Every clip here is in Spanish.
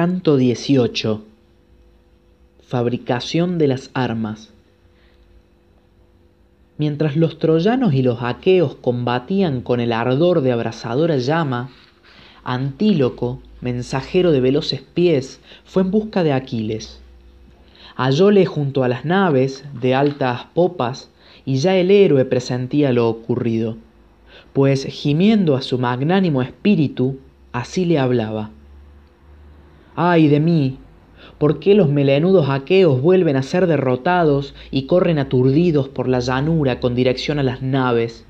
Canto XVIII Fabricación de las armas Mientras los troyanos y los aqueos combatían con el ardor de abrasadora llama, Antíloco, mensajero de veloces pies, fue en busca de Aquiles. Hallóle junto a las naves de altas popas y ya el héroe presentía lo ocurrido, pues gimiendo a su magnánimo espíritu, así le hablaba. Ay de mí, ¿por qué los melenudos aqueos vuelven a ser derrotados y corren aturdidos por la llanura con dirección a las naves?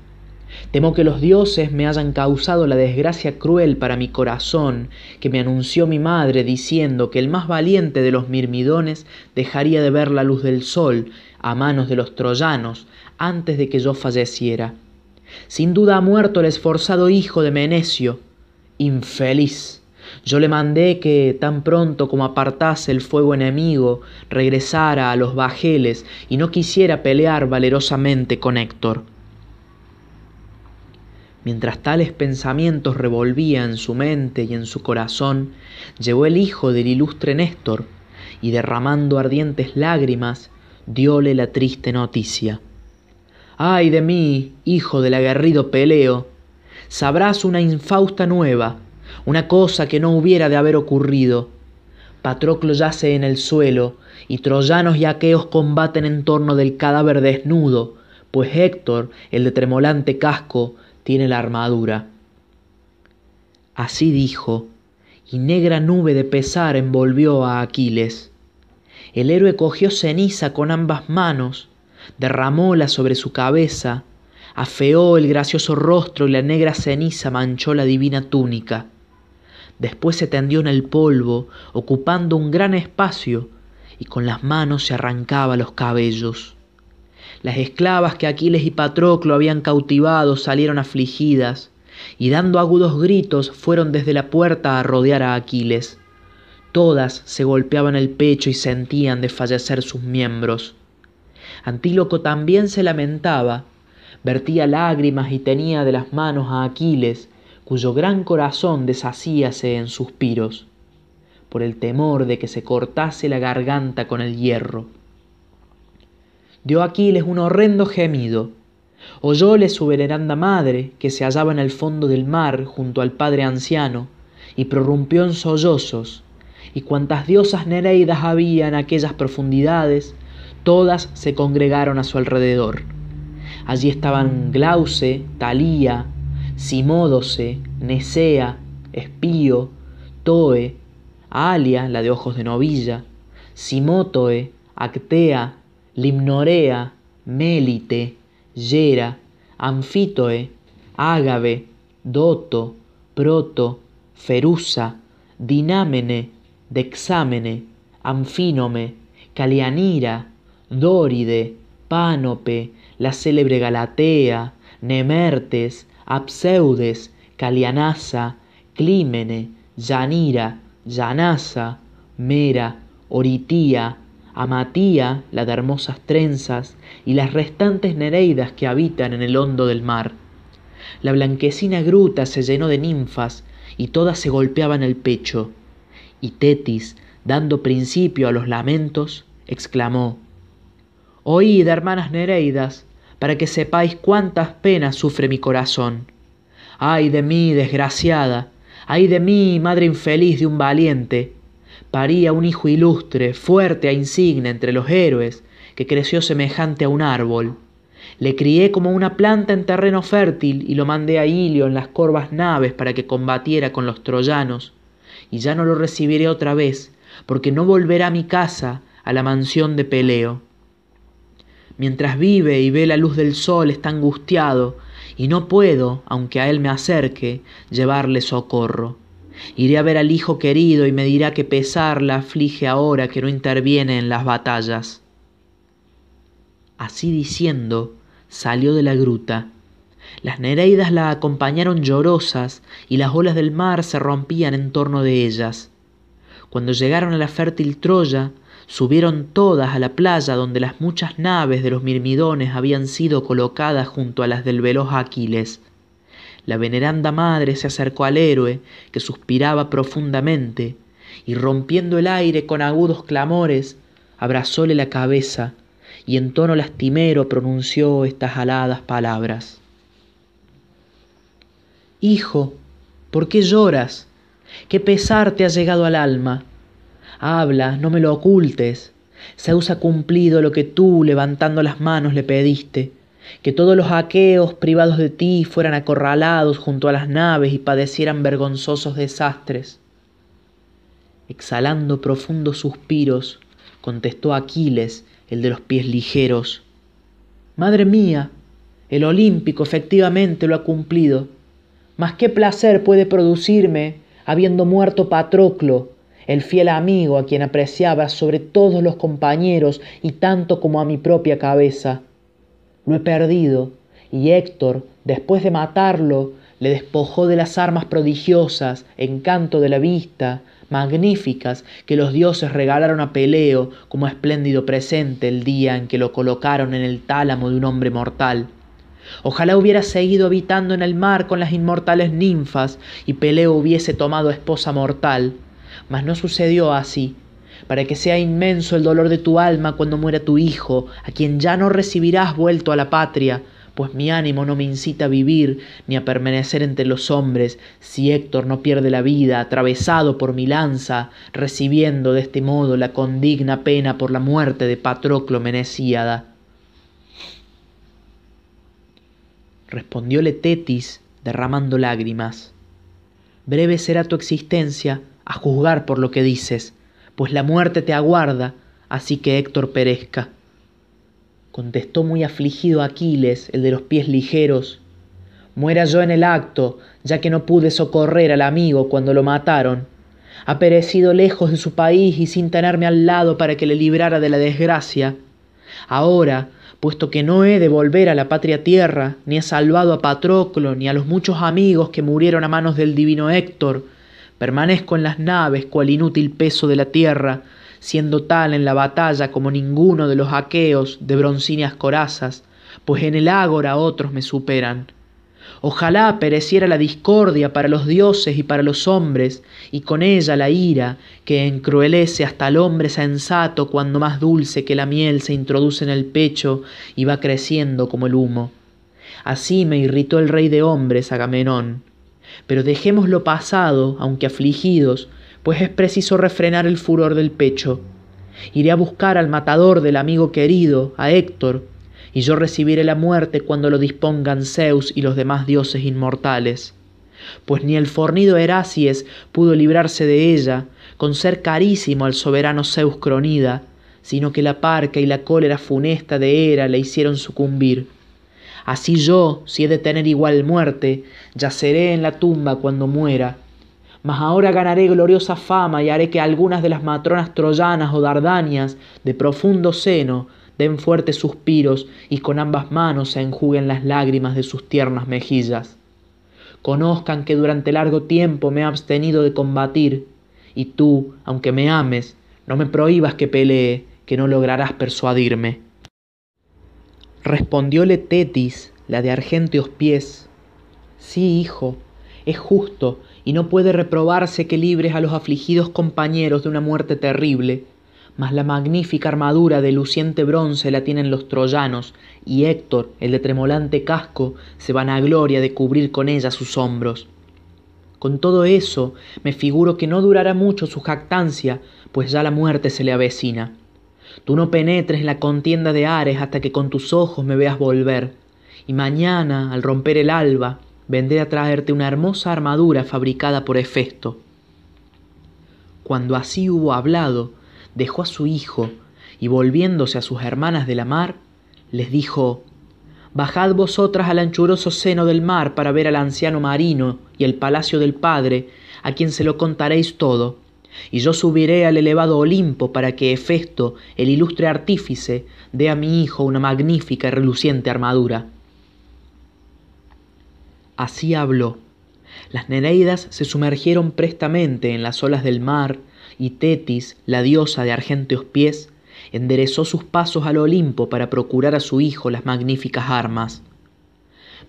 Temo que los dioses me hayan causado la desgracia cruel para mi corazón que me anunció mi madre diciendo que el más valiente de los mirmidones dejaría de ver la luz del sol a manos de los troyanos antes de que yo falleciera. Sin duda ha muerto el esforzado hijo de Menecio. Infeliz. Yo le mandé que tan pronto como apartase el fuego enemigo, regresara a los bajeles y no quisiera pelear valerosamente con Héctor. Mientras tales pensamientos revolvía en su mente y en su corazón, llegó el hijo del ilustre Néstor, y derramando ardientes lágrimas, diole la triste noticia. Ay de mí, hijo del aguerrido Peleo, sabrás una infausta nueva, una cosa que no hubiera de haber ocurrido. Patroclo yace en el suelo, y troyanos y aqueos combaten en torno del cadáver desnudo, pues Héctor, el de tremolante casco, tiene la armadura. Así dijo, y negra nube de pesar envolvió a Aquiles. El héroe cogió ceniza con ambas manos, derramóla sobre su cabeza, afeó el gracioso rostro y la negra ceniza manchó la divina túnica. Después se tendió en el polvo, ocupando un gran espacio, y con las manos se arrancaba los cabellos. Las esclavas que Aquiles y Patroclo habían cautivado salieron afligidas, y dando agudos gritos fueron desde la puerta a rodear a Aquiles. Todas se golpeaban el pecho y sentían desfallecer sus miembros. Antíloco también se lamentaba, vertía lágrimas y tenía de las manos a Aquiles, cuyo gran corazón deshacíase en suspiros, por el temor de que se cortase la garganta con el hierro dio Aquiles un horrendo gemido. Oyóle su veneranda madre, que se hallaba en el fondo del mar junto al padre anciano, y prorrumpió en sollozos, y cuantas diosas nereidas había en aquellas profundidades, todas se congregaron a su alrededor. Allí estaban Glauce, Talía, Simódose, Nesea, Espío, Toe, Alia, la de ojos de novilla, Simótoe, Actea, Limnorea, Mélite, Yera, Anfítoe, Ágave, Doto, Proto, Ferusa, Dinámene, Dexámene, Anfínome, Calianira, Dóride, Pánope, la célebre Galatea, Nemertes, Abseudes, Calianasa, Clímene, Yanira, Yanasa, Mera, Oritía, Amatía, la de hermosas trenzas, y las restantes nereidas que habitan en el hondo del mar. La blanquecina gruta se llenó de ninfas, y todas se golpeaban el pecho. Y Tetis, dando principio a los lamentos, exclamó, Oíd, hermanas nereidas, para que sepáis cuántas penas sufre mi corazón. Ay de mí, desgraciada, ay de mí, madre infeliz de un valiente, paría un hijo ilustre, fuerte e insigne entre los héroes, que creció semejante a un árbol. Le crié como una planta en terreno fértil y lo mandé a Ilio en las corvas naves para que combatiera con los troyanos, y ya no lo recibiré otra vez, porque no volverá a mi casa, a la mansión de Peleo. Mientras vive y ve la luz del sol está angustiado, y no puedo, aunque a él me acerque, llevarle socorro. Iré a ver al hijo querido y me dirá que pesar la aflige ahora que no interviene en las batallas. Así diciendo, salió de la gruta. Las nereidas la acompañaron llorosas y las olas del mar se rompían en torno de ellas. Cuando llegaron a la fértil Troya, subieron todas a la playa donde las muchas naves de los mirmidones habían sido colocadas junto a las del veloz Aquiles la veneranda madre se acercó al héroe, que suspiraba profundamente, y rompiendo el aire con agudos clamores, abrazóle la cabeza y en tono lastimero pronunció estas aladas palabras. Hijo, ¿por qué lloras? ¿Qué pesar te ha llegado al alma? Habla, no me lo ocultes. Zeus ha cumplido lo que tú, levantando las manos, le pediste, que todos los aqueos privados de ti fueran acorralados junto a las naves y padecieran vergonzosos desastres. Exhalando profundos suspiros, contestó Aquiles, el de los pies ligeros. Madre mía, el olímpico efectivamente lo ha cumplido. Mas qué placer puede producirme, habiendo muerto Patroclo, el fiel amigo a quien apreciaba sobre todos los compañeros y tanto como a mi propia cabeza. Lo he perdido, y Héctor, después de matarlo, le despojó de las armas prodigiosas, encanto de la vista, magníficas que los dioses regalaron a Peleo como espléndido presente el día en que lo colocaron en el tálamo de un hombre mortal. Ojalá hubiera seguido habitando en el mar con las inmortales ninfas y Peleo hubiese tomado esposa mortal, mas no sucedió así, para que sea inmenso el dolor de tu alma cuando muera tu hijo, a quien ya no recibirás vuelto a la patria, pues mi ánimo no me incita a vivir ni a permanecer entre los hombres si Héctor no pierde la vida atravesado por mi lanza, recibiendo de este modo la condigna pena por la muerte de Patroclo Menesíada. Respondióle Tetis, derramando lágrimas. Breve será tu existencia, a juzgar por lo que dices, pues la muerte te aguarda, así que Héctor perezca contestó muy afligido Aquiles, el de los pies ligeros. Muera yo en el acto, ya que no pude socorrer al amigo cuando lo mataron. Ha perecido lejos de su país y sin tenerme al lado para que le librara de la desgracia. Ahora, puesto que no he de volver a la patria tierra, ni he salvado a Patroclo, ni a los muchos amigos que murieron a manos del divino Héctor, permanezco en las naves cual inútil peso de la tierra, siendo tal en la batalla como ninguno de los aqueos de broncíneas corazas, pues en el ágora otros me superan. Ojalá pereciera la discordia para los dioses y para los hombres, y con ella la ira, que encruelece hasta el hombre sensato cuando más dulce que la miel se introduce en el pecho y va creciendo como el humo. Así me irritó el rey de hombres, Agamenón. Pero dejemos lo pasado, aunque afligidos, pues es preciso refrenar el furor del pecho. Iré a buscar al matador del amigo querido, a Héctor, y yo recibiré la muerte cuando lo dispongan Zeus y los demás dioses inmortales. Pues ni el fornido Heracies pudo librarse de ella, con ser carísimo al soberano Zeus Cronida, sino que la parca y la cólera funesta de Hera le hicieron sucumbir. Así yo, si he de tener igual muerte, yaceré en la tumba cuando muera, mas ahora ganaré gloriosa fama y haré que algunas de las matronas troyanas o dardanias de profundo seno den fuertes suspiros y con ambas manos se enjuguen las lágrimas de sus tiernas mejillas. Conozcan que durante largo tiempo me he abstenido de combatir, y tú, aunque me ames, no me prohíbas que pelee, que no lograrás persuadirme. Respondióle Tetis, la de argénteos pies, Sí, hijo, es justo y no puede reprobarse que libres a los afligidos compañeros de una muerte terrible, mas la magnífica armadura de luciente bronce la tienen los troyanos, y Héctor, el de tremolante casco, se vanagloria de cubrir con ella sus hombros. Con todo eso, me figuro que no durará mucho su jactancia, pues ya la muerte se le avecina. Tú no penetres en la contienda de Ares hasta que con tus ojos me veas volver, y mañana, al romper el alba, vendré a traerte una hermosa armadura fabricada por Hefesto. Cuando así hubo hablado, dejó a su hijo, y volviéndose a sus hermanas de la mar, les dijo, Bajad vosotras al anchuroso seno del mar para ver al anciano marino y el palacio del Padre, a quien se lo contaréis todo, y yo subiré al elevado Olimpo para que Hefesto, el ilustre artífice, dé a mi hijo una magnífica y reluciente armadura. Así habló. Las Nereidas se sumergieron prestamente en las olas del mar, y Tetis, la diosa de argénteos pies, enderezó sus pasos al Olimpo para procurar a su hijo las magníficas armas.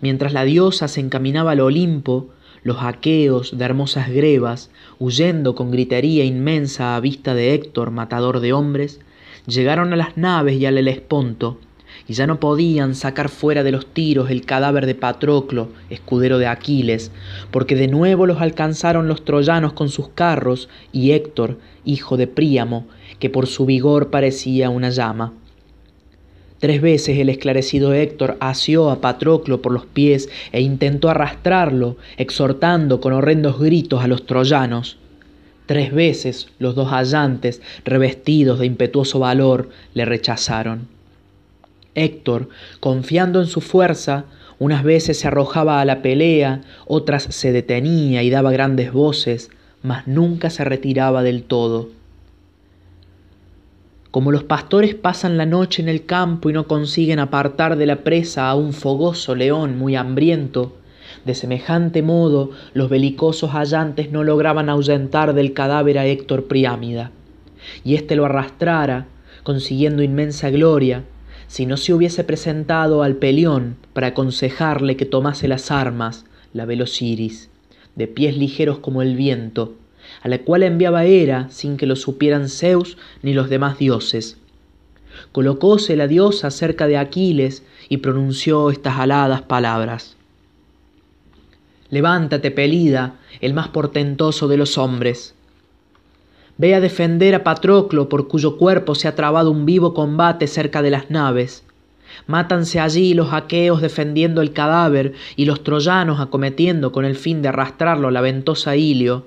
Mientras la diosa se encaminaba al Olimpo, los aqueos de hermosas grebas, huyendo con gritería inmensa a vista de Héctor, matador de hombres, llegaron a las naves y al Helesponto, y ya no podían sacar fuera de los tiros el cadáver de Patroclo, escudero de Aquiles, porque de nuevo los alcanzaron los troyanos con sus carros y Héctor, hijo de Príamo, que por su vigor parecía una llama. Tres veces el esclarecido Héctor asió a Patroclo por los pies e intentó arrastrarlo, exhortando con horrendos gritos a los troyanos. Tres veces los dos hallantes, revestidos de impetuoso valor, le rechazaron. Héctor, confiando en su fuerza, unas veces se arrojaba a la pelea, otras se detenía y daba grandes voces, mas nunca se retiraba del todo. Como los pastores pasan la noche en el campo y no consiguen apartar de la presa a un fogoso león muy hambriento, de semejante modo los belicosos hallantes no lograban ahuyentar del cadáver a Héctor Priámida, y éste lo arrastrara, consiguiendo inmensa gloria, si no se hubiese presentado al pelión para aconsejarle que tomase las armas, la velociris, de pies ligeros como el viento, a la cual enviaba Hera sin que lo supieran Zeus ni los demás dioses. Colocóse la diosa cerca de Aquiles y pronunció estas aladas palabras. Levántate, Pelida, el más portentoso de los hombres. Ve a defender a Patroclo, por cuyo cuerpo se ha trabado un vivo combate cerca de las naves. Mátanse allí los aqueos defendiendo el cadáver y los troyanos acometiendo con el fin de arrastrarlo a la ventosa Ilio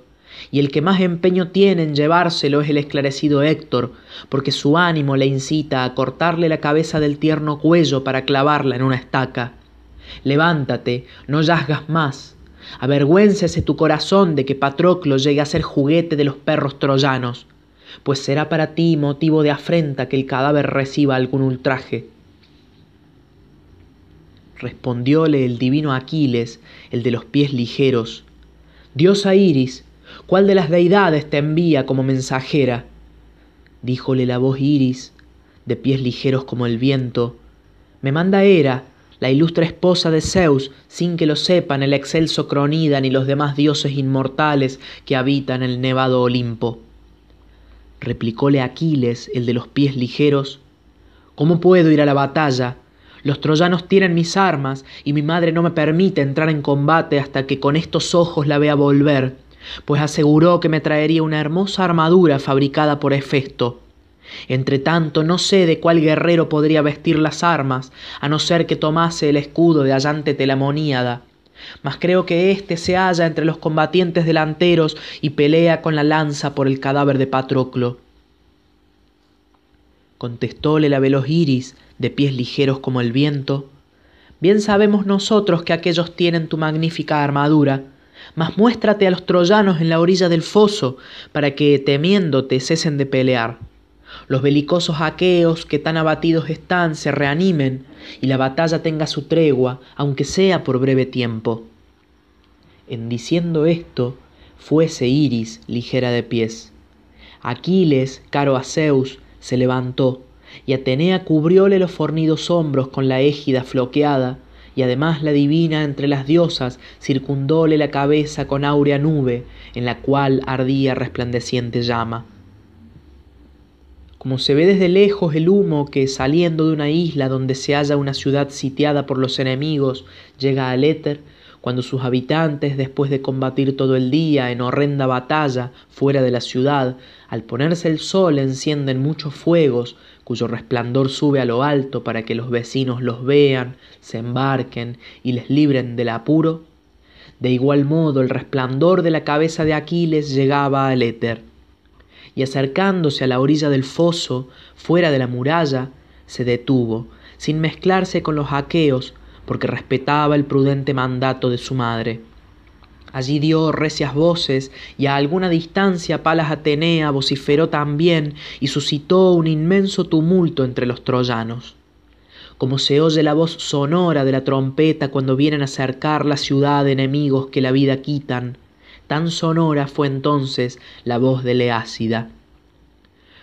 y el que más empeño tiene en llevárselo es el esclarecido Héctor, porque su ánimo le incita a cortarle la cabeza del tierno cuello para clavarla en una estaca. Levántate, no yazgas más. Avergüéncese tu corazón de que Patroclo llegue a ser juguete de los perros troyanos, pues será para ti motivo de afrenta que el cadáver reciba algún ultraje. Respondióle el divino Aquiles, el de los pies ligeros, Diosa Iris, ¿Cuál de las deidades te envía como mensajera? Díjole la voz Iris, de pies ligeros como el viento. Me manda Hera, la ilustre esposa de Zeus, sin que lo sepan el excelso Cronida ni los demás dioses inmortales que habitan el nevado Olimpo. Replicóle Aquiles, el de los pies ligeros, ¿Cómo puedo ir a la batalla? Los troyanos tienen mis armas y mi madre no me permite entrar en combate hasta que con estos ojos la vea volver pues aseguró que me traería una hermosa armadura fabricada por Hefesto. Entre tanto, no sé de cuál guerrero podría vestir las armas, a no ser que tomase el escudo de Allante Telamoníada. Mas creo que éste se halla entre los combatientes delanteros y pelea con la lanza por el cadáver de Patroclo. Contestóle la veloz Iris, de pies ligeros como el viento. Bien sabemos nosotros que aquellos tienen tu magnífica armadura, mas muéstrate a los troyanos en la orilla del foso, para que, temiéndote, cesen de pelear. Los belicosos aqueos que tan abatidos están se reanimen, y la batalla tenga su tregua, aunque sea por breve tiempo. En diciendo esto, fuese Iris ligera de pies. Aquiles, caro a Zeus, se levantó, y Atenea cubrióle los fornidos hombros con la égida floqueada, y además la divina entre las diosas circundóle la cabeza con áurea nube, en la cual ardía resplandeciente llama. Como se ve desde lejos el humo que, saliendo de una isla donde se halla una ciudad sitiada por los enemigos, llega al éter, cuando sus habitantes, después de combatir todo el día en horrenda batalla fuera de la ciudad, al ponerse el sol encienden muchos fuegos, cuyo resplandor sube a lo alto para que los vecinos los vean, se embarquen y les libren del apuro, de igual modo el resplandor de la cabeza de Aquiles llegaba al éter, y acercándose a la orilla del foso, fuera de la muralla, se detuvo, sin mezclarse con los aqueos, porque respetaba el prudente mandato de su madre. Allí dio recias voces y a alguna distancia Palas Atenea vociferó también y suscitó un inmenso tumulto entre los troyanos. Como se oye la voz sonora de la trompeta cuando vienen a cercar la ciudad de enemigos que la vida quitan, tan sonora fue entonces la voz de Leácida.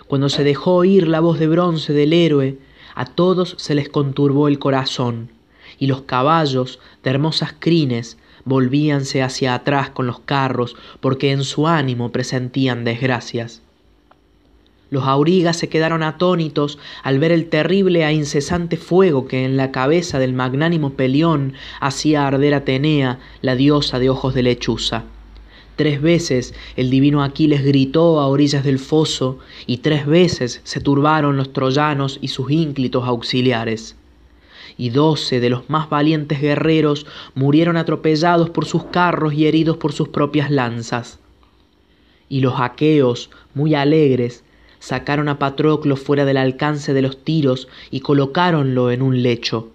Cuando se dejó oír la voz de bronce del héroe, a todos se les conturbó el corazón y los caballos de hermosas crines volvíanse hacia atrás con los carros porque en su ánimo presentían desgracias. Los aurigas se quedaron atónitos al ver el terrible e incesante fuego que en la cabeza del magnánimo Pelión hacía arder Atenea, la diosa de ojos de lechuza. Tres veces el divino Aquiles gritó a orillas del foso y tres veces se turbaron los troyanos y sus ínclitos auxiliares. Y doce de los más valientes guerreros murieron atropellados por sus carros y heridos por sus propias lanzas. Y los aqueos, muy alegres, sacaron a Patroclo fuera del alcance de los tiros y colocáronlo en un lecho.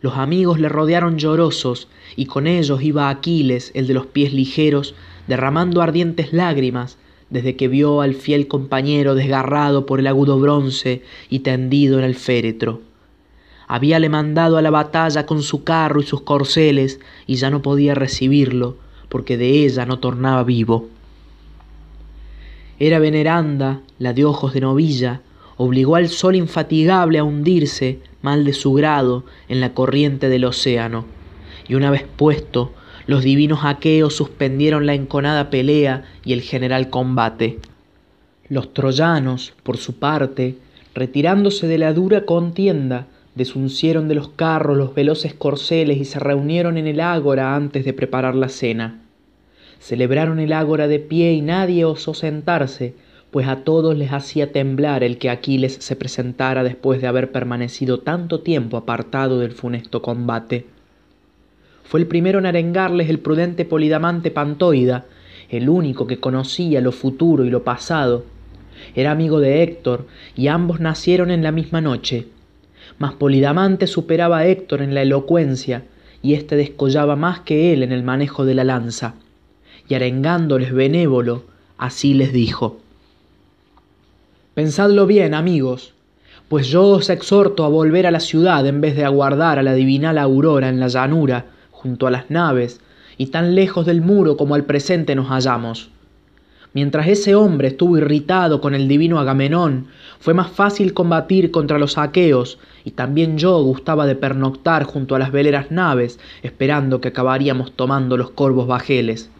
Los amigos le rodearon llorosos, y con ellos iba Aquiles, el de los pies ligeros, derramando ardientes lágrimas, desde que vio al fiel compañero desgarrado por el agudo bronce y tendido en el féretro. Habíale mandado a la batalla con su carro y sus corceles, y ya no podía recibirlo, porque de ella no tornaba vivo. Era veneranda, la de ojos de novilla, obligó al sol infatigable a hundirse, mal de su grado, en la corriente del océano. Y una vez puesto, los divinos aqueos suspendieron la enconada pelea y el general combate. Los troyanos, por su parte, retirándose de la dura contienda, desuncieron de los carros los veloces corceles y se reunieron en el ágora antes de preparar la cena. Celebraron el ágora de pie y nadie osó sentarse, pues a todos les hacía temblar el que Aquiles se presentara después de haber permanecido tanto tiempo apartado del funesto combate. Fue el primero en arengarles el prudente Polidamante Pantoida, el único que conocía lo futuro y lo pasado. Era amigo de Héctor, y ambos nacieron en la misma noche. Mas Polidamante superaba a Héctor en la elocuencia, y éste descollaba más que él en el manejo de la lanza y arengándoles benévolo, así les dijo. Pensadlo bien, amigos, pues yo os exhorto a volver a la ciudad en vez de aguardar a la divinal aurora en la llanura, junto a las naves, y tan lejos del muro como al presente nos hallamos. Mientras ese hombre estuvo irritado con el divino Agamenón, fue más fácil combatir contra los aqueos, y también yo gustaba de pernoctar junto a las veleras naves, esperando que acabaríamos tomando los corvos bajeles.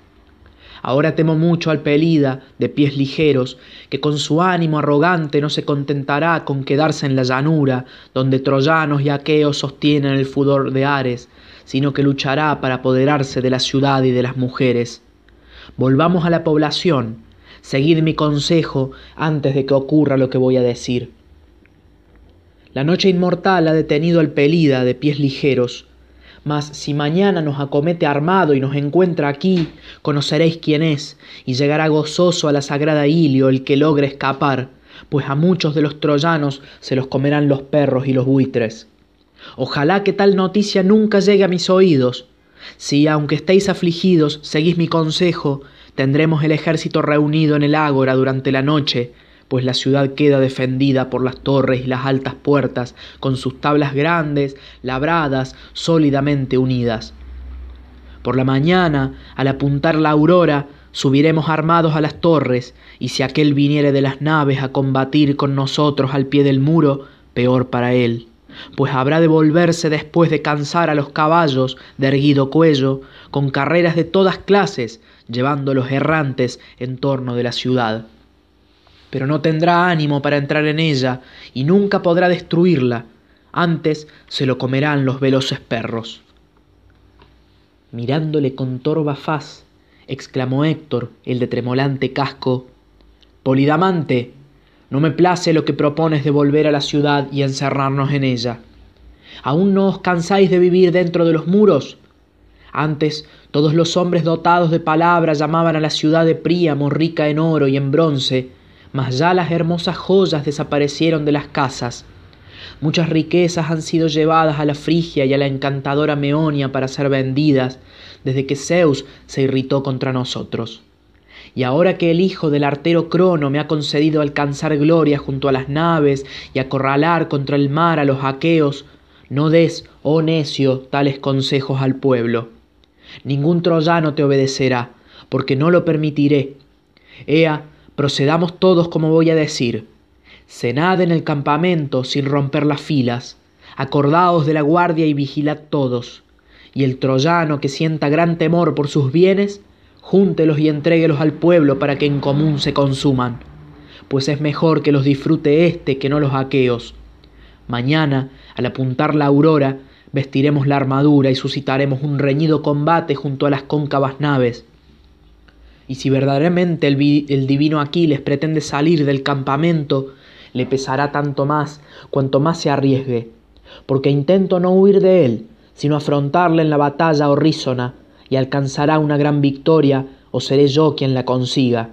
Ahora temo mucho al Pelida, de pies ligeros, que con su ánimo arrogante no se contentará con quedarse en la llanura, donde troyanos y aqueos sostienen el fudor de Ares, sino que luchará para apoderarse de la ciudad y de las mujeres. Volvamos a la población, seguid mi consejo antes de que ocurra lo que voy a decir. La noche inmortal ha detenido al Pelida de pies ligeros, mas si mañana nos acomete armado y nos encuentra aquí, conoceréis quién es, y llegará gozoso a la sagrada Ilio el que logre escapar, pues a muchos de los troyanos se los comerán los perros y los buitres. Ojalá que tal noticia nunca llegue a mis oídos. Si, aunque estéis afligidos, seguís mi consejo, tendremos el ejército reunido en el ágora durante la noche, pues la ciudad queda defendida por las torres y las altas puertas, con sus tablas grandes, labradas, sólidamente unidas. Por la mañana, al apuntar la aurora, subiremos armados a las torres, y si aquel viniere de las naves a combatir con nosotros al pie del muro, peor para él, pues habrá de volverse después de cansar a los caballos de erguido cuello, con carreras de todas clases, llevando los errantes en torno de la ciudad pero no tendrá ánimo para entrar en ella y nunca podrá destruirla, antes se lo comerán los veloces perros. Mirándole con torva faz, exclamó Héctor, el de tremolante casco, Polidamante, no me place lo que propones de volver a la ciudad y encerrarnos en ella. ¿Aún no os cansáis de vivir dentro de los muros? Antes todos los hombres dotados de palabra llamaban a la ciudad de Príamo rica en oro y en bronce, mas ya las hermosas joyas desaparecieron de las casas. Muchas riquezas han sido llevadas a la Frigia y a la encantadora Meonia para ser vendidas, desde que Zeus se irritó contra nosotros. Y ahora que el hijo del artero Crono me ha concedido alcanzar gloria junto a las naves y acorralar contra el mar a los aqueos, no des, oh necio, tales consejos al pueblo. Ningún troyano te obedecerá, porque no lo permitiré. Ea, Procedamos todos como voy a decir. Cenad en el campamento sin romper las filas. Acordaos de la guardia y vigilad todos. y el troyano que sienta gran temor por sus bienes, júntelos y entréguelos al pueblo para que en común se consuman, pues es mejor que los disfrute éste que no los aqueos. Mañana, al apuntar la aurora, vestiremos la armadura y suscitaremos un reñido combate junto a las cóncavas naves. Y si verdaderamente el, el divino Aquiles pretende salir del campamento, le pesará tanto más cuanto más se arriesgue, porque intento no huir de él, sino afrontarle en la batalla horrísona, y alcanzará una gran victoria, o seré yo quien la consiga.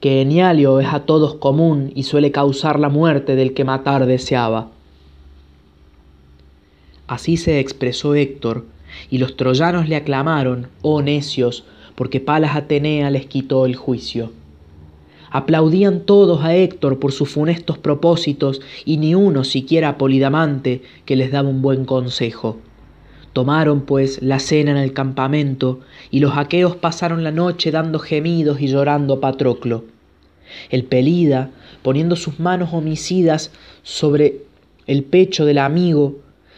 Que Enialio es a todos común y suele causar la muerte del que matar deseaba. Así se expresó Héctor, y los troyanos le aclamaron, oh necios, porque Palas Atenea les quitó el juicio. Aplaudían todos a Héctor por sus funestos propósitos y ni uno siquiera a Polidamante que les daba un buen consejo. Tomaron pues la cena en el campamento y los aqueos pasaron la noche dando gemidos y llorando a Patroclo. El Pelida, poniendo sus manos homicidas sobre el pecho del amigo,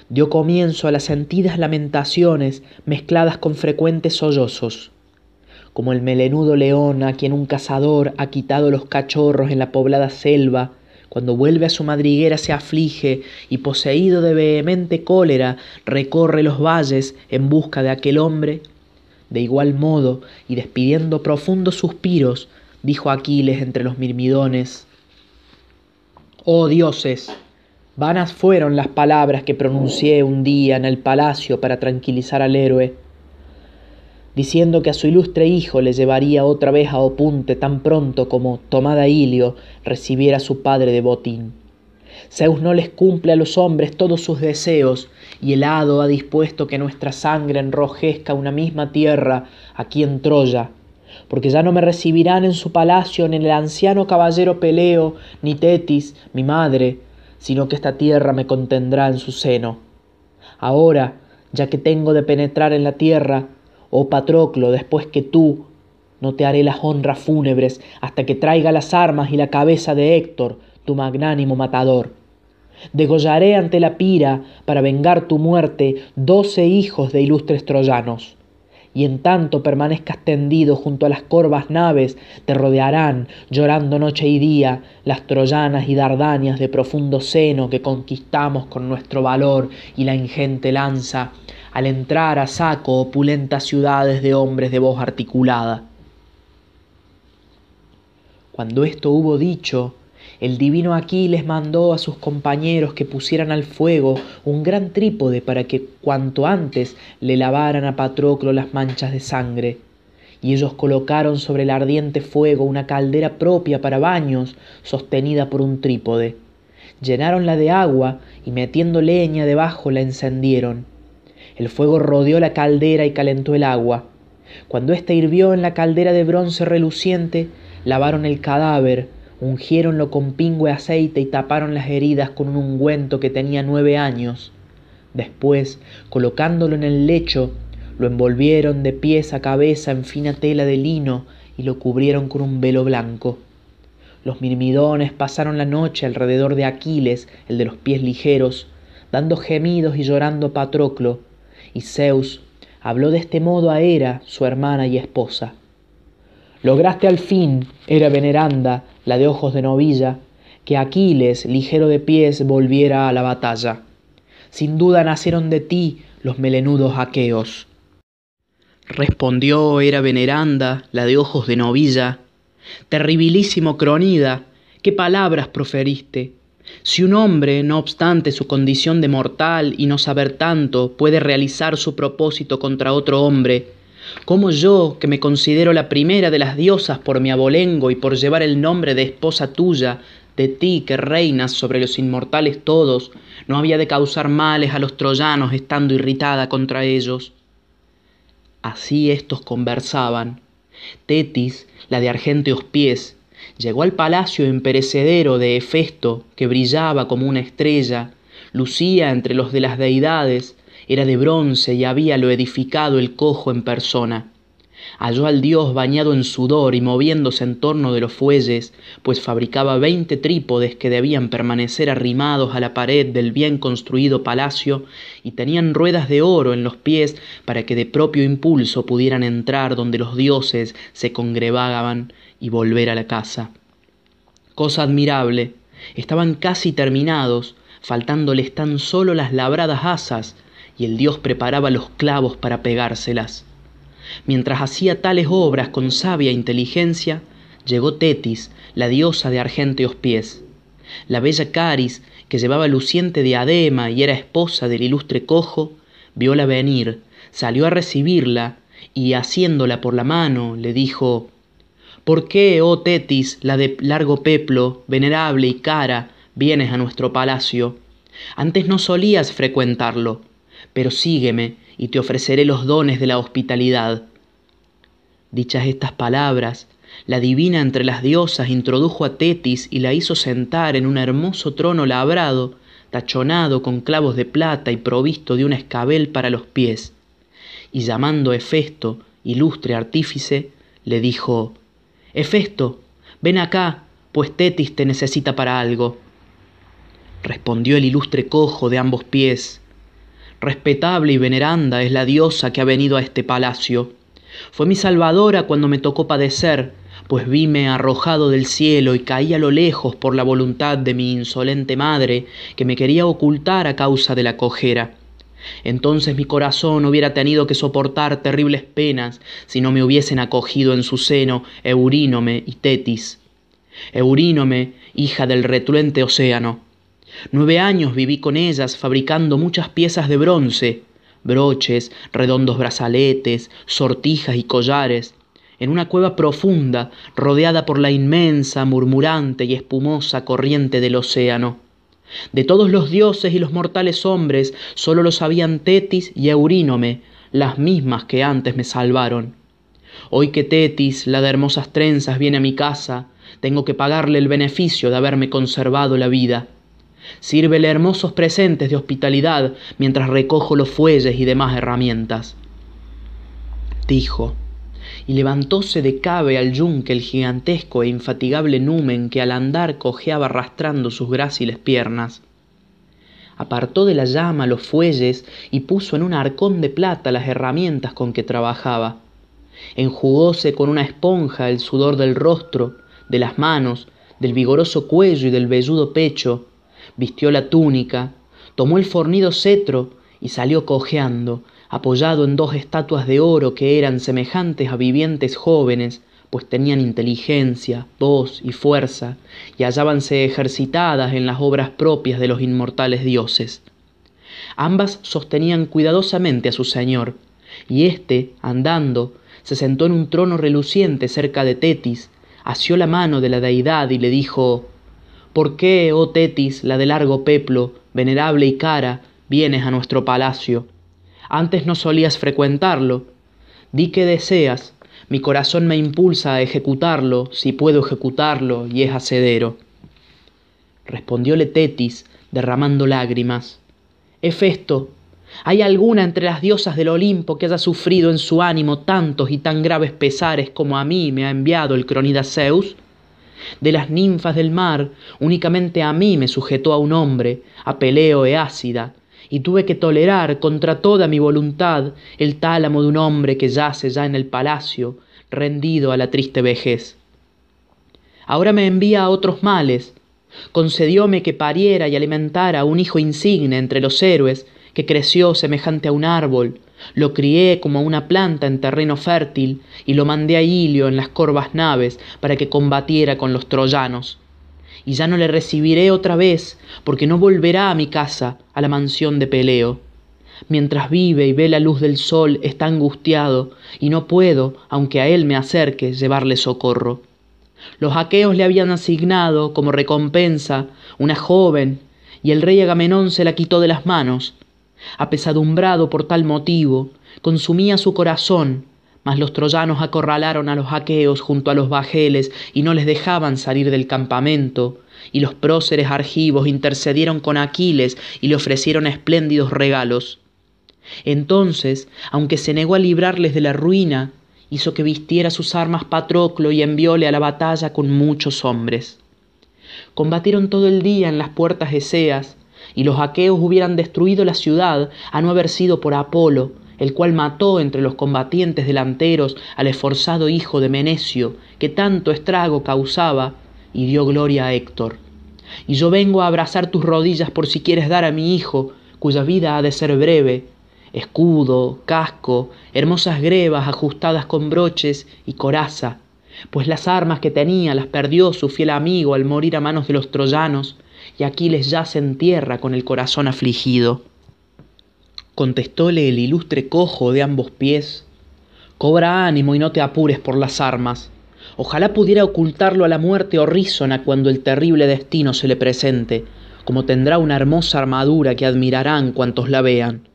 dio comienzo a las sentidas lamentaciones mezcladas con frecuentes sollozos como el melenudo león a quien un cazador ha quitado los cachorros en la poblada selva, cuando vuelve a su madriguera se aflige y poseído de vehemente cólera recorre los valles en busca de aquel hombre. De igual modo, y despidiendo profundos suspiros, dijo Aquiles entre los mirmidones, Oh dioses, vanas fueron las palabras que pronuncié un día en el palacio para tranquilizar al héroe diciendo que a su ilustre hijo le llevaría otra vez a Opunte tan pronto como, tomada Ilio, recibiera a su padre de botín. Zeus no les cumple a los hombres todos sus deseos, y el hado ha dispuesto que nuestra sangre enrojezca una misma tierra aquí en Troya, porque ya no me recibirán en su palacio ni el anciano caballero Peleo, ni Tetis, mi madre, sino que esta tierra me contendrá en su seno. Ahora, ya que tengo de penetrar en la tierra, Oh Patroclo, después que tú, no te haré las honras fúnebres hasta que traiga las armas y la cabeza de Héctor, tu magnánimo matador. Degollaré ante la pira, para vengar tu muerte, doce hijos de ilustres troyanos. Y en tanto permanezcas tendido junto a las corvas naves, te rodearán, llorando noche y día, las troyanas y dardanias de profundo seno que conquistamos con nuestro valor y la ingente lanza, al entrar a saco opulentas ciudades de hombres de voz articulada. Cuando esto hubo dicho, el divino Aquiles mandó a sus compañeros que pusieran al fuego un gran trípode para que cuanto antes le lavaran a Patroclo las manchas de sangre. Y ellos colocaron sobre el ardiente fuego una caldera propia para baños, sostenida por un trípode. Llenáronla de agua y metiendo leña debajo la encendieron el fuego rodeó la caldera y calentó el agua. Cuando ésta hirvió en la caldera de bronce reluciente, lavaron el cadáver, ungiéronlo con pingüe aceite y taparon las heridas con un ungüento que tenía nueve años. Después, colocándolo en el lecho, lo envolvieron de pies a cabeza en fina tela de lino y lo cubrieron con un velo blanco. Los mirmidones pasaron la noche alrededor de Aquiles, el de los pies ligeros, dando gemidos y llorando Patroclo, y Zeus habló de este modo a Hera, su hermana y esposa. Lograste al fin, Hera veneranda, la de ojos de novilla, que Aquiles, ligero de pies, volviera a la batalla. Sin duda nacieron de ti los melenudos aqueos. Respondió Hera veneranda, la de ojos de novilla, terribilísimo Cronida, ¿qué palabras proferiste? Si un hombre, no obstante su condición de mortal y no saber tanto, puede realizar su propósito contra otro hombre, ¿cómo yo, que me considero la primera de las diosas por mi abolengo y por llevar el nombre de esposa tuya, de ti que reinas sobre los inmortales todos, no había de causar males a los troyanos estando irritada contra ellos? Así éstos conversaban. Tetis, la de argénteos pies, Llegó al palacio imperecedero de Hefesto, que brillaba como una estrella, lucía entre los de las deidades, era de bronce y habíalo edificado el cojo en persona. Halló al dios bañado en sudor y moviéndose en torno de los fuelles, pues fabricaba veinte trípodes que debían permanecer arrimados a la pared del bien construido palacio y tenían ruedas de oro en los pies para que de propio impulso pudieran entrar donde los dioses se congregaban y volver a la casa. Cosa admirable, estaban casi terminados, faltándoles tan solo las labradas asas, y el dios preparaba los clavos para pegárselas. Mientras hacía tales obras con sabia inteligencia, llegó Tetis, la diosa de argénteos pies. La bella Caris, que llevaba luciente diadema y era esposa del ilustre cojo, viola venir, salió a recibirla y haciéndola por la mano le dijo ¿Por qué, oh Tetis, la de largo peplo, venerable y cara, vienes a nuestro palacio? Antes no solías frecuentarlo, pero sígueme y te ofreceré los dones de la hospitalidad. Dichas estas palabras, la divina entre las diosas introdujo a Tetis y la hizo sentar en un hermoso trono labrado, tachonado con clavos de plata y provisto de un escabel para los pies. Y llamando a Hefesto, ilustre artífice, le dijo, Hefesto, ven acá, pues Tetis te necesita para algo. Respondió el ilustre cojo de ambos pies, respetable y veneranda es la diosa que ha venido a este palacio. Fue mi salvadora cuando me tocó padecer, pues vime arrojado del cielo y caí a lo lejos por la voluntad de mi insolente madre, que me quería ocultar a causa de la cojera. Entonces mi corazón hubiera tenido que soportar terribles penas si no me hubiesen acogido en su seno Eurínome y Tetis. Eurínome, hija del retruente océano, Nueve años viví con ellas fabricando muchas piezas de bronce, broches, redondos brazaletes, sortijas y collares, en una cueva profunda, rodeada por la inmensa, murmurante y espumosa corriente del océano. De todos los dioses y los mortales hombres, sólo lo sabían Tetis y Eurínome, las mismas que antes me salvaron. Hoy que Tetis, la de hermosas trenzas, viene a mi casa, tengo que pagarle el beneficio de haberme conservado la vida. Sírvele hermosos presentes de hospitalidad mientras recojo los fuelles y demás herramientas. Dijo, y levantóse de cabe al yunque el gigantesco e infatigable numen que al andar cojeaba arrastrando sus gráciles piernas. Apartó de la llama los fuelles y puso en un arcón de plata las herramientas con que trabajaba. Enjugóse con una esponja el sudor del rostro, de las manos, del vigoroso cuello y del velludo pecho, vistió la túnica, tomó el fornido cetro y salió cojeando, apoyado en dos estatuas de oro que eran semejantes a vivientes jóvenes, pues tenían inteligencia, voz y fuerza, y hallábanse ejercitadas en las obras propias de los inmortales dioses. Ambas sostenían cuidadosamente a su señor, y éste, andando, se sentó en un trono reluciente cerca de Tetis, asió la mano de la deidad y le dijo ¿Por qué, oh Tetis, la de largo peplo, venerable y cara, vienes a nuestro palacio? Antes no solías frecuentarlo. Di que deseas, mi corazón me impulsa a ejecutarlo, si puedo ejecutarlo, y es hacedero. Respondióle Tetis, derramando lágrimas. Hefesto, ¿hay alguna entre las diosas del Olimpo que haya sufrido en su ánimo tantos y tan graves pesares como a mí me ha enviado el cronida Zeus? De las ninfas del mar, únicamente a mí me sujetó a un hombre, a Peleo e Ácida, y tuve que tolerar contra toda mi voluntad el tálamo de un hombre que yace ya en el palacio, rendido a la triste vejez. Ahora me envía a otros males, concedióme que pariera y alimentara a un hijo insigne entre los héroes, que creció semejante a un árbol, lo crié como una planta en terreno fértil y lo mandé a Ilio en las corvas naves para que combatiera con los troyanos. Y ya no le recibiré otra vez, porque no volverá a mi casa, a la mansión de Peleo. Mientras vive y ve la luz del sol, está angustiado, y no puedo, aunque a él me acerque, llevarle socorro. Los aqueos le habían asignado, como recompensa, una joven, y el rey Agamenón se la quitó de las manos, apesadumbrado por tal motivo, consumía su corazón, mas los troyanos acorralaron a los aqueos junto a los bajeles y no les dejaban salir del campamento, y los próceres argivos intercedieron con Aquiles y le ofrecieron espléndidos regalos. Entonces, aunque se negó a librarles de la ruina, hizo que vistiera sus armas Patroclo y envióle a la batalla con muchos hombres. Combatieron todo el día en las puertas eseas, y los aqueos hubieran destruido la ciudad a no haber sido por Apolo, el cual mató entre los combatientes delanteros al esforzado hijo de Menecio, que tanto estrago causaba, y dio gloria a Héctor. Y yo vengo a abrazar tus rodillas por si quieres dar a mi hijo, cuya vida ha de ser breve, escudo, casco, hermosas grebas ajustadas con broches y coraza, pues las armas que tenía las perdió su fiel amigo al morir a manos de los troyanos, y Aquiles yace en tierra con el corazón afligido. Contestóle el ilustre cojo de ambos pies, cobra ánimo y no te apures por las armas. Ojalá pudiera ocultarlo a la muerte horrísona cuando el terrible destino se le presente, como tendrá una hermosa armadura que admirarán cuantos la vean.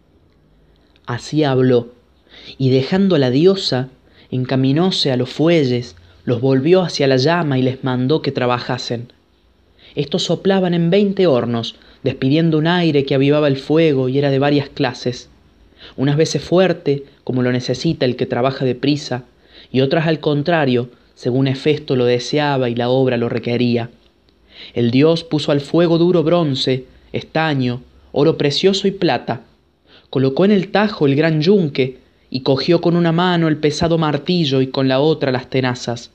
Así habló, y dejando a la diosa, encaminóse a los fuelles, los volvió hacia la llama y les mandó que trabajasen. Estos soplaban en veinte hornos, despidiendo un aire que avivaba el fuego y era de varias clases, unas veces fuerte, como lo necesita el que trabaja deprisa, y otras al contrario, según Hefesto lo deseaba y la obra lo requería. El dios puso al fuego duro bronce, estaño, oro precioso y plata, colocó en el tajo el gran yunque y cogió con una mano el pesado martillo y con la otra las tenazas.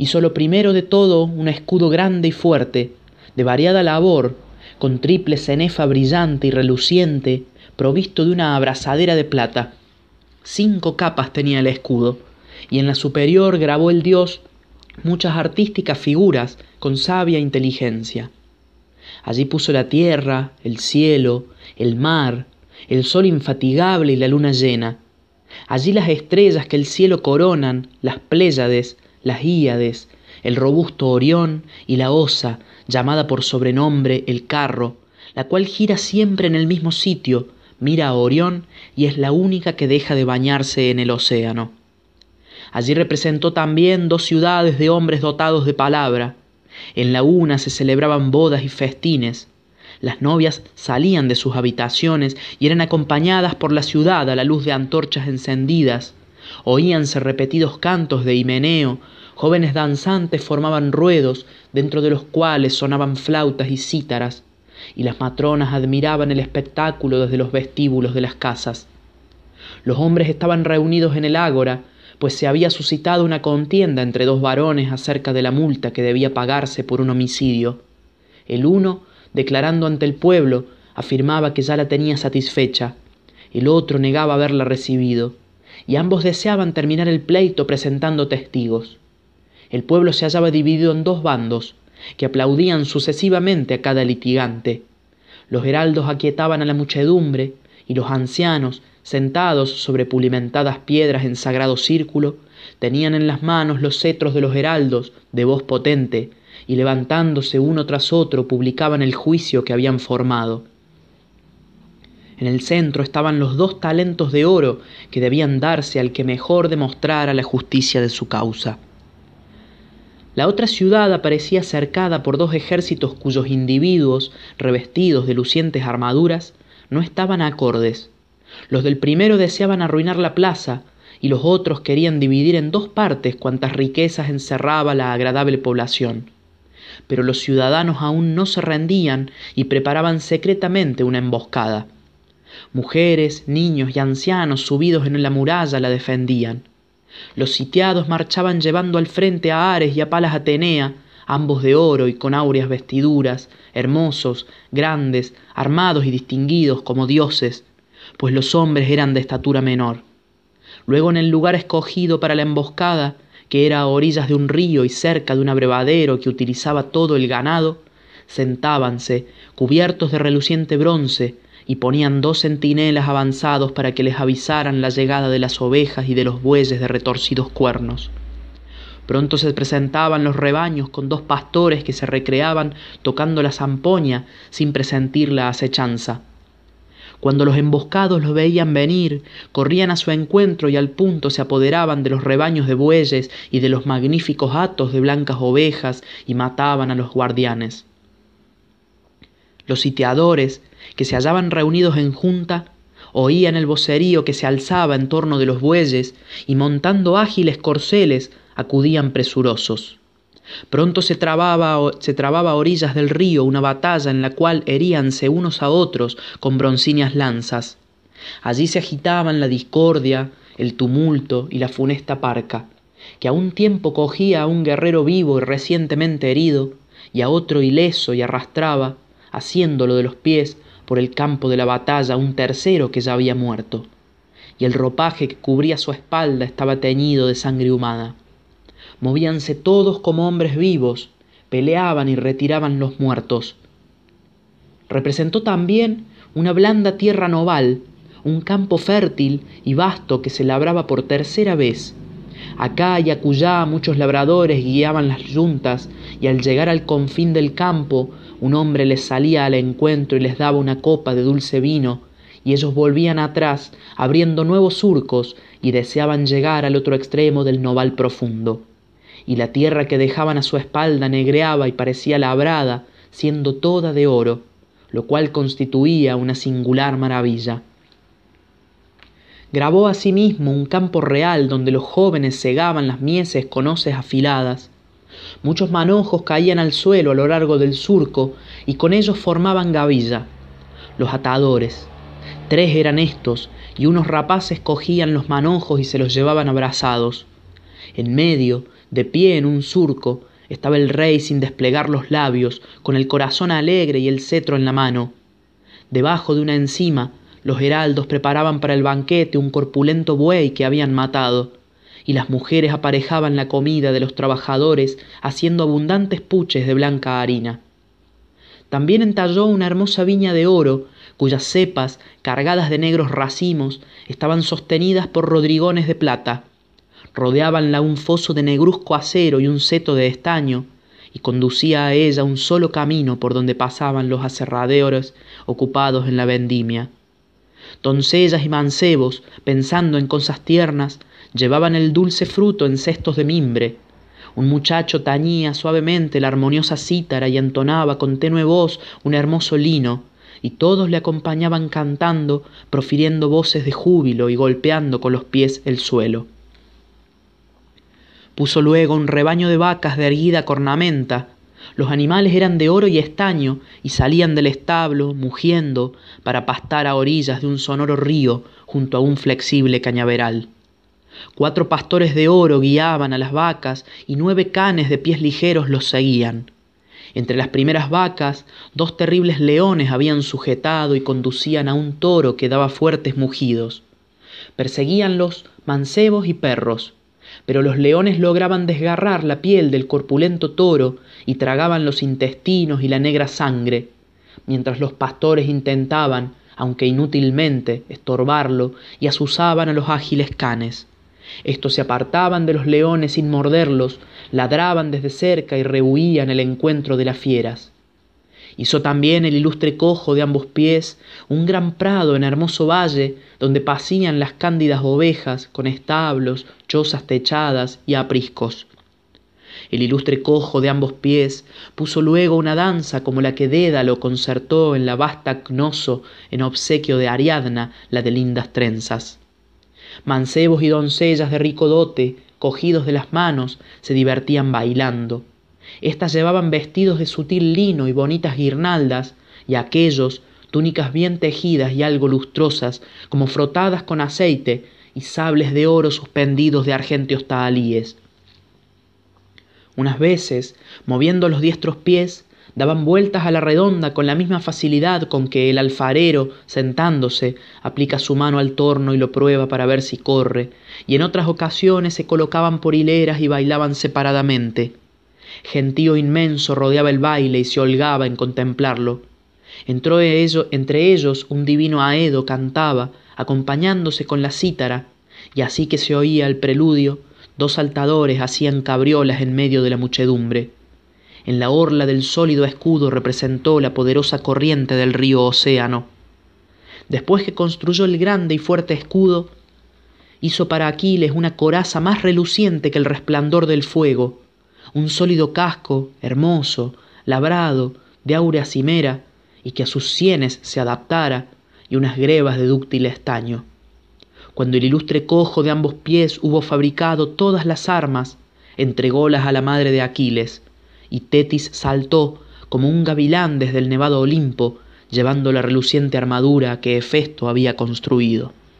Hizo lo primero de todo un escudo grande y fuerte, de variada labor, con triple cenefa brillante y reluciente, provisto de una abrazadera de plata. Cinco capas tenía el escudo, y en la superior grabó el dios muchas artísticas figuras con sabia inteligencia. Allí puso la tierra, el cielo, el mar, el sol infatigable y la luna llena. Allí las estrellas que el cielo coronan, las Pléyades, las Híades, el robusto Orión y la Osa, llamada por sobrenombre el carro, la cual gira siempre en el mismo sitio, mira a Orión y es la única que deja de bañarse en el océano. Allí representó también dos ciudades de hombres dotados de palabra, en la una se celebraban bodas y festines. Las novias salían de sus habitaciones y eran acompañadas por la ciudad a la luz de antorchas encendidas. Oíanse repetidos cantos de Himeneo, jóvenes danzantes formaban ruedos, dentro de los cuales sonaban flautas y cítaras, y las matronas admiraban el espectáculo desde los vestíbulos de las casas. Los hombres estaban reunidos en el ágora, pues se había suscitado una contienda entre dos varones acerca de la multa que debía pagarse por un homicidio. El uno, declarando ante el pueblo, afirmaba que ya la tenía satisfecha, el otro negaba haberla recibido, y ambos deseaban terminar el pleito presentando testigos. El pueblo se hallaba dividido en dos bandos, que aplaudían sucesivamente a cada litigante. Los heraldos aquietaban a la muchedumbre, y los ancianos, sentados sobre pulimentadas piedras en sagrado círculo, tenían en las manos los cetros de los heraldos, de voz potente, y levantándose uno tras otro publicaban el juicio que habían formado. En el centro estaban los dos talentos de oro que debían darse al que mejor demostrara la justicia de su causa. La otra ciudad aparecía cercada por dos ejércitos cuyos individuos, revestidos de lucientes armaduras, no estaban acordes, los del primero deseaban arruinar la plaza, y los otros querían dividir en dos partes cuantas riquezas encerraba la agradable población. Pero los ciudadanos aún no se rendían y preparaban secretamente una emboscada. Mujeres, niños y ancianos subidos en la muralla la defendían. Los sitiados marchaban llevando al frente a Ares y a Palas Atenea, ambos de oro y con áureas vestiduras, hermosos, grandes, armados y distinguidos como dioses, pues los hombres eran de estatura menor. Luego en el lugar escogido para la emboscada, que era a orillas de un río y cerca de un abrevadero que utilizaba todo el ganado, sentábanse, cubiertos de reluciente bronce, y ponían dos centinelas avanzados para que les avisaran la llegada de las ovejas y de los bueyes de retorcidos cuernos. Pronto se presentaban los rebaños con dos pastores que se recreaban tocando la zampoña sin presentir la acechanza. Cuando los emboscados los veían venir, corrían a su encuentro y al punto se apoderaban de los rebaños de bueyes y de los magníficos hatos de blancas ovejas y mataban a los guardianes. Los sitiadores, que se hallaban reunidos en junta, oían el vocerío que se alzaba en torno de los bueyes y montando ágiles corceles acudían presurosos. Pronto se trababa, se trababa a orillas del río una batalla en la cual heríanse unos a otros con broncíneas lanzas. Allí se agitaban la discordia, el tumulto y la funesta parca, que a un tiempo cogía a un guerrero vivo y recientemente herido, y a otro ileso y arrastraba, haciéndolo de los pies por el campo de la batalla un tercero que ya había muerto, y el ropaje que cubría su espalda estaba teñido de sangre humana. Movíanse todos como hombres vivos, peleaban y retiraban los muertos. Representó también una blanda tierra noval, un campo fértil y vasto que se labraba por tercera vez. Acá y acullá muchos labradores guiaban las yuntas y al llegar al confín del campo un hombre les salía al encuentro y les daba una copa de dulce vino y ellos volvían atrás abriendo nuevos surcos y deseaban llegar al otro extremo del noval profundo y la tierra que dejaban a su espalda negreaba y parecía labrada, siendo toda de oro, lo cual constituía una singular maravilla. Grabó asimismo un campo real donde los jóvenes segaban las mieses con hoces afiladas. Muchos manojos caían al suelo a lo largo del surco y con ellos formaban gavilla. Los atadores. Tres eran estos, y unos rapaces cogían los manojos y se los llevaban abrazados. En medio, de pie en un surco, estaba el rey sin desplegar los labios, con el corazón alegre y el cetro en la mano. Debajo de una encima, los heraldos preparaban para el banquete un corpulento buey que habían matado, y las mujeres aparejaban la comida de los trabajadores haciendo abundantes puches de blanca harina. También entalló una hermosa viña de oro, cuyas cepas, cargadas de negros racimos, estaban sostenidas por rodrigones de plata rodeábanla un foso de negruzco acero y un seto de estaño, y conducía a ella un solo camino por donde pasaban los aserraderos ocupados en la vendimia. Doncellas y mancebos, pensando en cosas tiernas, llevaban el dulce fruto en cestos de mimbre. Un muchacho tañía suavemente la armoniosa cítara y entonaba con tenue voz un hermoso lino, y todos le acompañaban cantando, profiriendo voces de júbilo y golpeando con los pies el suelo. Puso luego un rebaño de vacas de erguida cornamenta. Los animales eran de oro y estaño y salían del establo, mugiendo, para pastar a orillas de un sonoro río junto a un flexible cañaveral. Cuatro pastores de oro guiaban a las vacas y nueve canes de pies ligeros los seguían. Entre las primeras vacas, dos terribles leones habían sujetado y conducían a un toro que daba fuertes mugidos. Perseguíanlos mancebos y perros, pero los leones lograban desgarrar la piel del corpulento toro y tragaban los intestinos y la negra sangre, mientras los pastores intentaban, aunque inútilmente, estorbarlo y asusaban a los ágiles canes. Estos se apartaban de los leones sin morderlos, ladraban desde cerca y rehuían el encuentro de las fieras. Hizo también el ilustre cojo de ambos pies un gran prado en hermoso valle donde pasían las cándidas ovejas con establos, chozas techadas y apriscos. El ilustre cojo de ambos pies puso luego una danza como la que Dédalo concertó en la vasta Cnoso en obsequio de Ariadna, la de lindas trenzas. Mancebos y doncellas de rico dote, cogidos de las manos, se divertían bailando. Estas llevaban vestidos de sutil lino y bonitas guirnaldas, y aquellos túnicas bien tejidas y algo lustrosas, como frotadas con aceite, y sables de oro suspendidos de argénteos tahalíes. Unas veces, moviendo los diestros pies, daban vueltas a la redonda con la misma facilidad con que el alfarero, sentándose, aplica su mano al torno y lo prueba para ver si corre, y en otras ocasiones se colocaban por hileras y bailaban separadamente. Gentío inmenso rodeaba el baile y se holgaba en contemplarlo. Entró entre ellos un divino aedo cantaba, acompañándose con la cítara, y así que se oía el preludio, dos saltadores hacían cabriolas en medio de la muchedumbre. En la orla del sólido escudo representó la poderosa corriente del río Océano. Después que construyó el grande y fuerte escudo, hizo para Aquiles una coraza más reluciente que el resplandor del fuego, un sólido casco, hermoso, labrado, de áurea cimera, y que a sus sienes se adaptara, y unas grebas de dúctil estaño. Cuando el ilustre cojo de ambos pies hubo fabricado todas las armas, entrególas a la madre de Aquiles, y Tetis saltó como un gavilán desde el nevado Olimpo, llevando la reluciente armadura que Hefesto había construido.